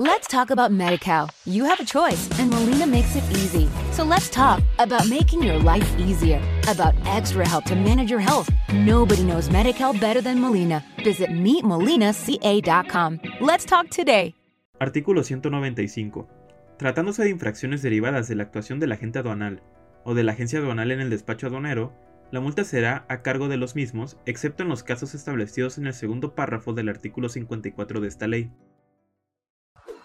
Let's talk about MediCal. You have a choice, and Molina makes it easy. So let's talk about making your life easier, about extra help to manage your health. Nobody knows MediCal better than Molina. Visit meetmolinaca.com. Let's talk today. Artículo 195. Tratándose de infracciones derivadas de la actuación del agente aduanal o de la agencia aduanal en el despacho aduanero, la multa será a cargo de los mismos, excepto en los casos establecidos en el segundo párrafo del artículo 54 de esta ley.